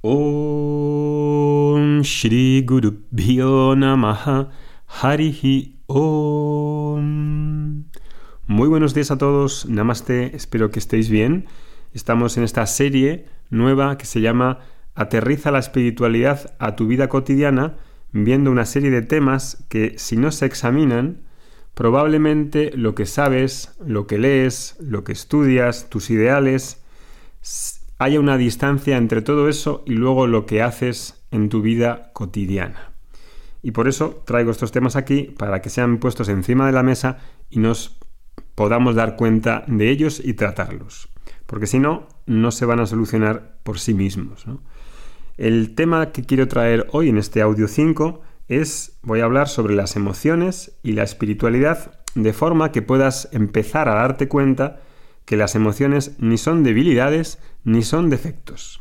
Om Shri Guru Namaha Harihi Om. Muy buenos días a todos, Namaste, espero que estéis bien. Estamos en esta serie nueva que se llama Aterriza la espiritualidad a tu vida cotidiana, viendo una serie de temas que si no se examinan, probablemente lo que sabes, lo que lees, lo que estudias, tus ideales, haya una distancia entre todo eso y luego lo que haces en tu vida cotidiana. Y por eso traigo estos temas aquí para que sean puestos encima de la mesa y nos podamos dar cuenta de ellos y tratarlos. Porque si no, no se van a solucionar por sí mismos. El tema que quiero traer hoy en este audio 5 es, voy a hablar sobre las emociones y la espiritualidad de forma que puedas empezar a darte cuenta que las emociones ni son debilidades ni son defectos.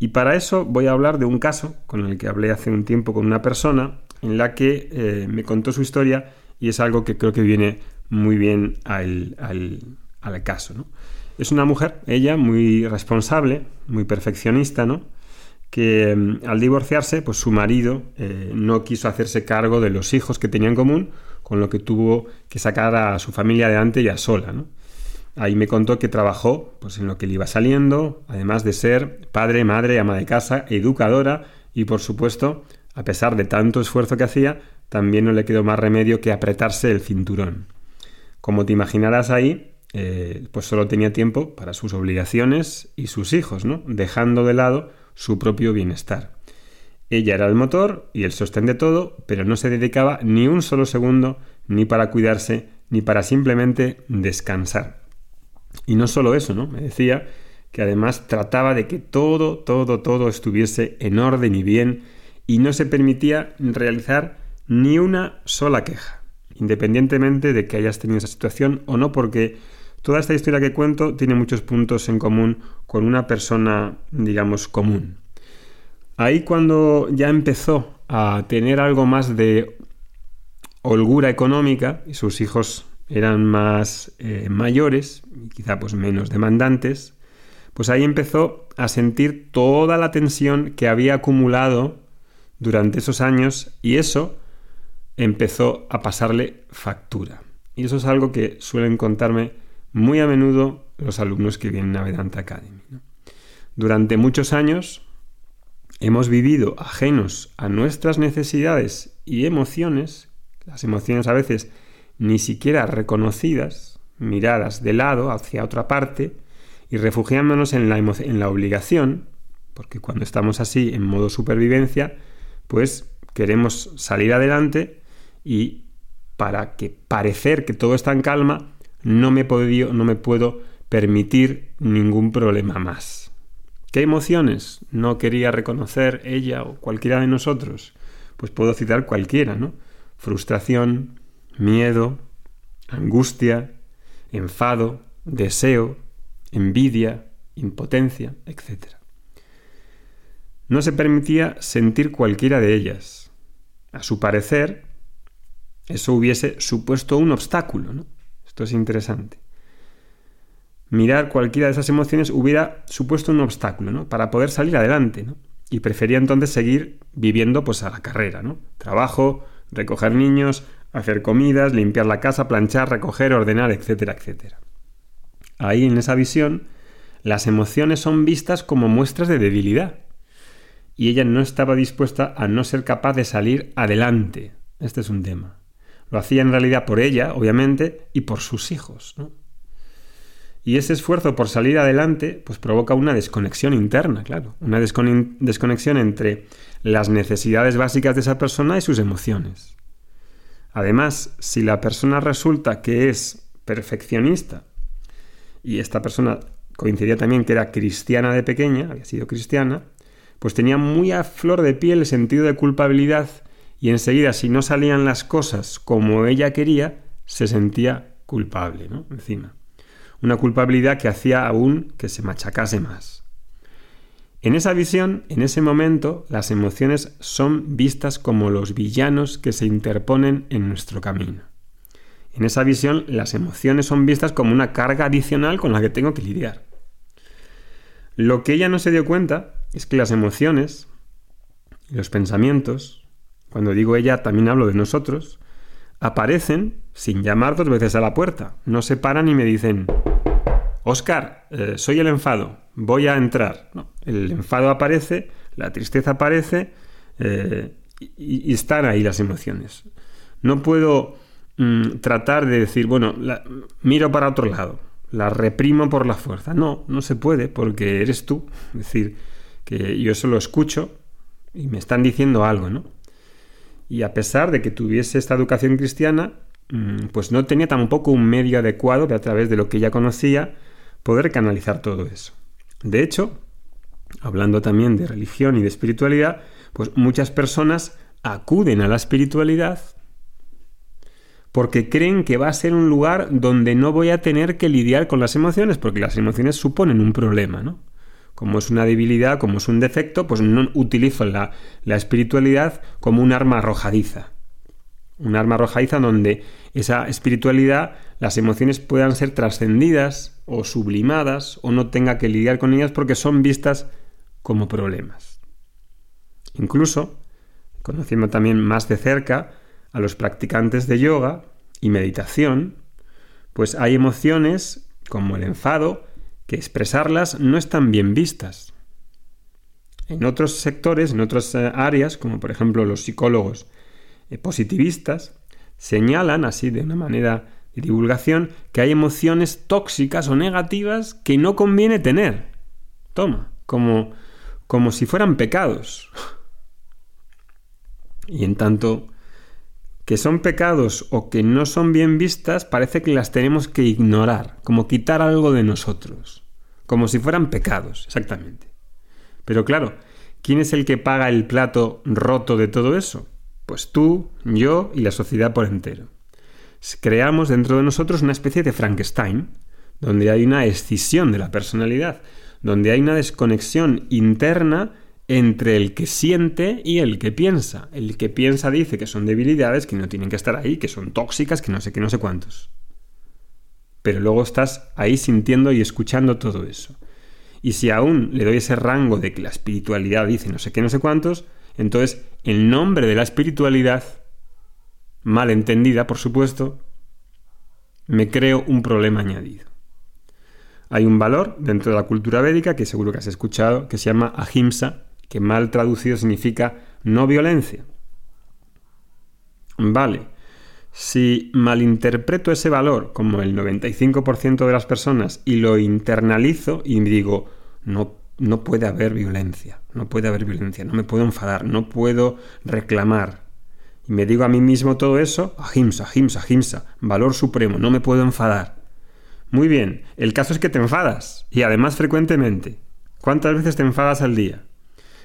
Y para eso voy a hablar de un caso con el que hablé hace un tiempo con una persona en la que eh, me contó su historia y es algo que creo que viene muy bien al, caso. Es una mujer, ella, muy responsable, muy perfeccionista, ¿no? que mm, al divorciarse, pues su marido eh, no quiso hacerse cargo de los hijos que tenía en común, con lo que tuvo que sacar a su familia adelante ya sola. ¿no? Ahí me contó que trabajó pues, en lo que le iba saliendo, además de ser padre, madre, ama de casa, educadora y por supuesto, a pesar de tanto esfuerzo que hacía, también no le quedó más remedio que apretarse el cinturón. Como te imaginarás ahí, eh, pues solo tenía tiempo para sus obligaciones y sus hijos, ¿no? Dejando de lado su propio bienestar. Ella era el motor y el sostén de todo, pero no se dedicaba ni un solo segundo ni para cuidarse ni para simplemente descansar. Y no solo eso, ¿no? Me decía que además trataba de que todo, todo, todo estuviese en orden y bien y no se permitía realizar ni una sola queja, independientemente de que hayas tenido esa situación o no, porque toda esta historia que cuento tiene muchos puntos en común con una persona, digamos, común. Ahí cuando ya empezó a tener algo más de holgura económica y sus hijos eran más eh, mayores y quizá pues menos demandantes, pues ahí empezó a sentir toda la tensión que había acumulado durante esos años y eso empezó a pasarle factura. Y eso es algo que suelen contarme muy a menudo los alumnos que vienen a Vedanta Academy. Durante muchos años hemos vivido ajenos a nuestras necesidades y emociones, las emociones a veces ni siquiera reconocidas, miradas de lado hacia otra parte y refugiándonos en la, en la obligación, porque cuando estamos así en modo supervivencia, pues queremos salir adelante y para que parecer que todo está en calma, no me, podido, no me puedo permitir ningún problema más. ¿Qué emociones no quería reconocer ella o cualquiera de nosotros? Pues puedo citar cualquiera, ¿no? Frustración, miedo, angustia, enfado, deseo, envidia, impotencia, etc. No se permitía sentir cualquiera de ellas. A su parecer, eso hubiese supuesto un obstáculo. ¿no? Esto es interesante. Mirar cualquiera de esas emociones hubiera supuesto un obstáculo ¿no? para poder salir adelante. ¿no? Y prefería entonces seguir viviendo pues, a la carrera. ¿no? Trabajo, recoger niños, hacer comidas, limpiar la casa, planchar, recoger, ordenar, etcétera, etcétera. Ahí en esa visión, las emociones son vistas como muestras de debilidad. Y ella no estaba dispuesta a no ser capaz de salir adelante. Este es un tema. Lo hacía en realidad por ella, obviamente, y por sus hijos. Y ese esfuerzo por salir adelante, pues provoca una desconexión interna, claro. Una desconexión entre las necesidades básicas de esa persona y sus emociones. Además, si la persona resulta que es perfeccionista, y esta persona coincidía también que era cristiana de pequeña, había sido cristiana, pues tenía muy a flor de piel el sentido de culpabilidad y enseguida si no salían las cosas como ella quería, se sentía culpable, ¿no? Encima. Una culpabilidad que hacía aún que se machacase más. En esa visión, en ese momento, las emociones son vistas como los villanos que se interponen en nuestro camino. En esa visión, las emociones son vistas como una carga adicional con la que tengo que lidiar. Lo que ella no se dio cuenta es que las emociones los pensamientos, cuando digo ella también hablo de nosotros, aparecen sin llamar dos veces a la puerta. No se paran y me dicen, Oscar, eh, soy el enfado, voy a entrar. El enfado aparece, la tristeza aparece eh, y, están ahí las emociones. No puedo mm, tratar de decir, bueno, miro para otro lado, la reprimo por la fuerza. No, no se puede porque eres tú. Es decir, que yo eso lo escucho y me están diciendo algo, ¿no? Y a pesar de que tuviese esta educación cristiana, mm, pues no tenía tampoco un medio adecuado de a través de lo que ya conocía poder canalizar todo eso. De hecho, hablando también de religión y de espiritualidad, pues muchas personas acuden a la espiritualidad porque creen que va a ser un lugar donde no voy a tener que lidiar con las emociones, porque las emociones suponen un problema, ¿no? Como es una debilidad, como es un defecto, pues no utilizo la, la espiritualidad como un arma arrojadiza. Un arma arrojadiza donde esa espiritualidad, las emociones puedan ser trascendidas o sublimadas o no tenga que lidiar con ellas porque son vistas como problemas. Incluso, conociendo también más de cerca a los practicantes de yoga y meditación, pues hay emociones como el enfado que expresarlas no están bien vistas. En otros sectores, en otras eh, áreas, como por ejemplo los psicólogos eh, positivistas, señalan así de una manera de divulgación que hay emociones tóxicas o negativas que no conviene tener. Toma, como, como si fueran pecados. Y en tanto que son pecados o que no son bien vistas, parece que las tenemos que ignorar, como quitar algo de nosotros, como si fueran pecados, exactamente. Pero claro, ¿quién es el que paga el plato roto de todo eso? Pues tú, yo y la sociedad por entero. Creamos dentro de nosotros una especie de Frankenstein, donde hay una escisión de la personalidad, donde hay una desconexión interna entre el que siente y el que piensa. El que piensa dice que son debilidades, que no tienen que estar ahí, que son tóxicas, que no sé qué, no sé cuántos. Pero luego estás ahí sintiendo y escuchando todo eso. Y si aún le doy ese rango de que la espiritualidad dice no sé qué, no sé cuántos, entonces el nombre de la espiritualidad, mal entendida, por supuesto, me creo un problema añadido. Hay un valor dentro de la cultura védica que seguro que has escuchado, que se llama ahimsa, que mal traducido significa no violencia. Vale, si malinterpreto ese valor como el 95% de las personas y lo internalizo y digo, no, no puede haber violencia, no puede haber violencia, no me puedo enfadar, no puedo reclamar. Y me digo a mí mismo todo eso, ahimsa, ahimsa, ahimsa, valor supremo, no me puedo enfadar. Muy bien, el caso es que te enfadas, y además frecuentemente. ¿Cuántas veces te enfadas al día?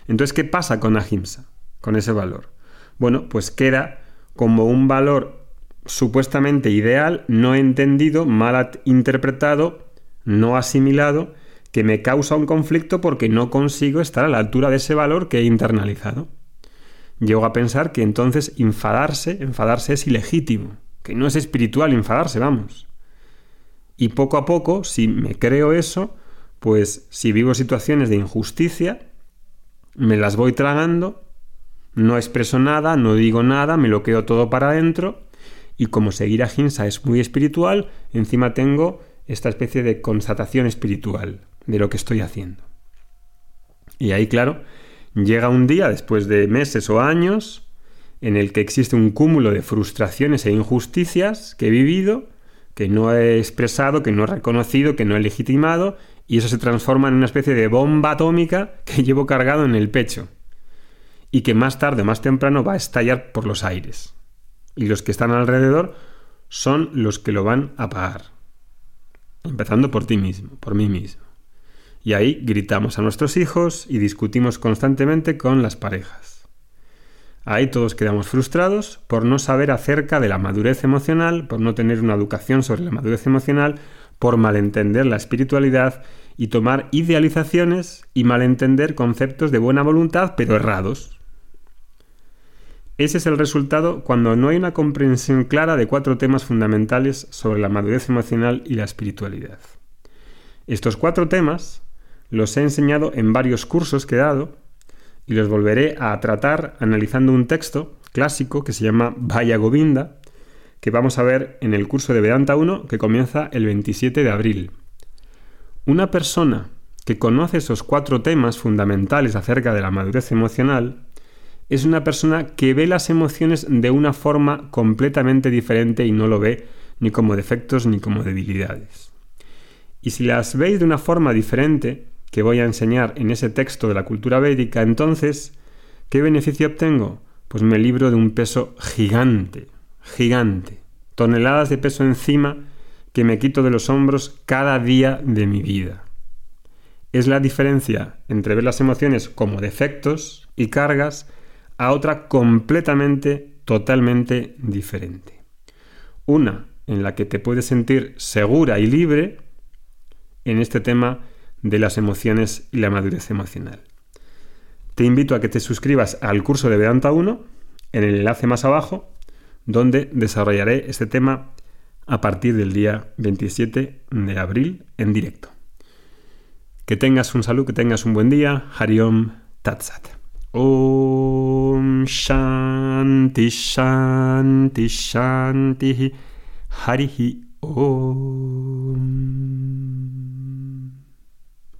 Entonces, ¿qué pasa con Ahimsa, con ese valor? Bueno, pues queda como un valor supuestamente ideal, no entendido, mal interpretado, no asimilado, que me causa un conflicto porque no consigo estar a la altura de ese valor que he internalizado. Llego a pensar que entonces enfadarse, enfadarse es ilegítimo, que no es espiritual enfadarse, vamos. Y poco a poco, si me creo eso, pues si vivo situaciones de injusticia, me las voy tragando, no expreso nada, no digo nada, me lo quedo todo para adentro y como seguir a Ginsa es muy espiritual, encima tengo esta especie de constatación espiritual de lo que estoy haciendo. Y ahí, claro, llega un día, después de meses o años, en el que existe un cúmulo de frustraciones e injusticias que he vivido, que no he expresado, que no he reconocido, que no he legitimado, y eso se transforma en una especie de bomba atómica que llevo cargado en el pecho y que más tarde o más temprano va a estallar por los aires. Y los que están alrededor son los que lo van a pagar. Empezando por ti mismo, por mí mismo. Y ahí gritamos a nuestros hijos y discutimos constantemente con las parejas. Ahí todos quedamos frustrados por no saber acerca de la madurez emocional, por no tener una educación sobre la madurez emocional, por malentender la espiritualidad y tomar idealizaciones y malentender conceptos de buena voluntad pero errados. Ese es el resultado cuando no hay una comprensión clara de cuatro temas fundamentales sobre la madurez emocional y la espiritualidad. Estos cuatro temas, los he enseñado en varios cursos que he dado y los volveré a tratar analizando un texto clásico que se llama Vaya Govinda, que vamos a ver en el curso de Vedanta 1 que comienza el 27 de abril. Una persona que conoce esos cuatro temas fundamentales acerca de la madurez emocional es una persona que ve las emociones de una forma completamente diferente y no lo ve ni como defectos ni como debilidades. Y si las veis de una forma diferente, que voy a enseñar en ese texto de la cultura védica, entonces, ¿qué beneficio obtengo? Pues me libro de un peso gigante, gigante, toneladas de peso encima que me quito de los hombros cada día de mi vida. Es la diferencia entre ver las emociones como defectos y cargas a otra completamente, totalmente diferente. Una en la que te puedes sentir segura y libre en este tema de las emociones y la madurez emocional. Te invito a que te suscribas al curso de Vedanta 1 en el enlace más abajo, donde desarrollaré este tema a partir del día 27 de abril en directo. Que tengas un salud, que tengas un buen día. Hariom Tatsat. Om Shanti Shanti Shanti Harihi Om.